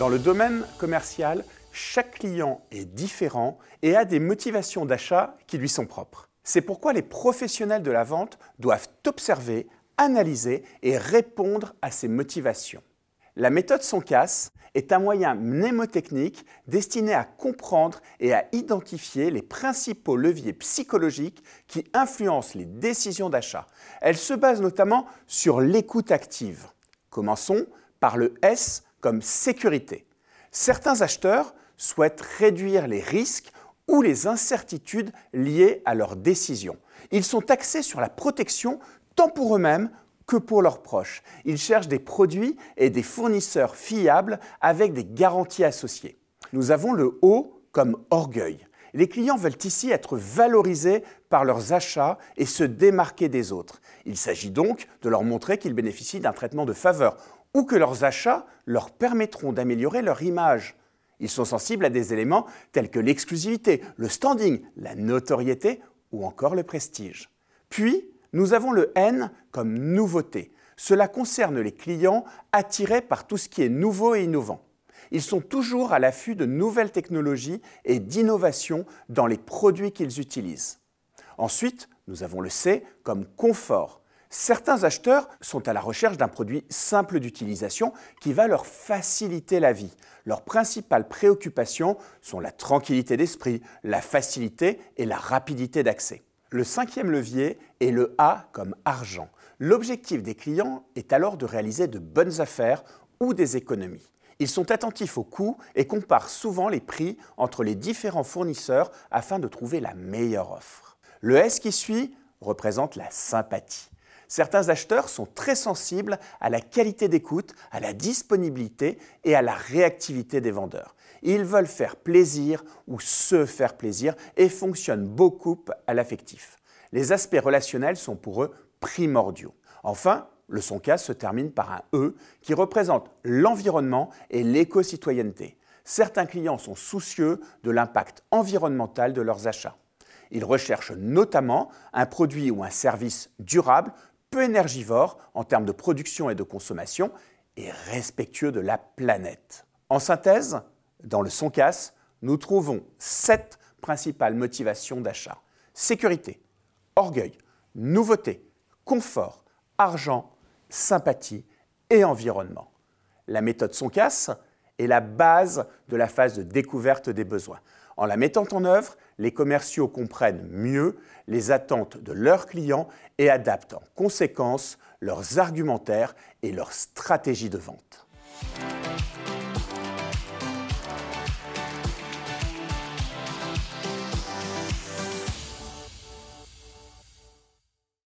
Dans le domaine commercial, chaque client est différent et a des motivations d'achat qui lui sont propres. C'est pourquoi les professionnels de la vente doivent observer, analyser et répondre à ces motivations. La méthode casse est un moyen mnémotechnique destiné à comprendre et à identifier les principaux leviers psychologiques qui influencent les décisions d'achat. Elle se base notamment sur l'écoute active. Commençons par le S comme sécurité. Certains acheteurs souhaitent réduire les risques ou les incertitudes liées à leurs décisions. Ils sont axés sur la protection tant pour eux-mêmes que pour leurs proches. Ils cherchent des produits et des fournisseurs fiables avec des garanties associées. Nous avons le O comme orgueil. Les clients veulent ici être valorisés par leurs achats et se démarquer des autres. Il s'agit donc de leur montrer qu'ils bénéficient d'un traitement de faveur ou que leurs achats leur permettront d'améliorer leur image. Ils sont sensibles à des éléments tels que l'exclusivité, le standing, la notoriété ou encore le prestige. Puis, nous avons le N comme nouveauté. Cela concerne les clients attirés par tout ce qui est nouveau et innovant. Ils sont toujours à l'affût de nouvelles technologies et d'innovations dans les produits qu'ils utilisent. Ensuite, nous avons le C comme confort. Certains acheteurs sont à la recherche d'un produit simple d'utilisation qui va leur faciliter la vie. Leurs principales préoccupations sont la tranquillité d'esprit, la facilité et la rapidité d'accès. Le cinquième levier est le A comme argent. L'objectif des clients est alors de réaliser de bonnes affaires ou des économies. Ils sont attentifs aux coûts et comparent souvent les prix entre les différents fournisseurs afin de trouver la meilleure offre. Le S qui suit représente la sympathie. Certains acheteurs sont très sensibles à la qualité d'écoute, à la disponibilité et à la réactivité des vendeurs. Ils veulent faire plaisir ou se faire plaisir et fonctionnent beaucoup à l'affectif. Les aspects relationnels sont pour eux primordiaux. Enfin, le son cas se termine par un E qui représente l'environnement et l'éco-citoyenneté. Certains clients sont soucieux de l'impact environnemental de leurs achats. Ils recherchent notamment un produit ou un service durable peu énergivore en termes de production et de consommation et respectueux de la planète. En synthèse, dans le SONCAS, nous trouvons sept principales motivations d'achat. Sécurité, orgueil, nouveauté, confort, argent, sympathie et environnement. La méthode SONCAS est la base de la phase de découverte des besoins. En la mettant en œuvre, les commerciaux comprennent mieux les attentes de leurs clients et adaptent en conséquence leurs argumentaires et leurs stratégies de vente.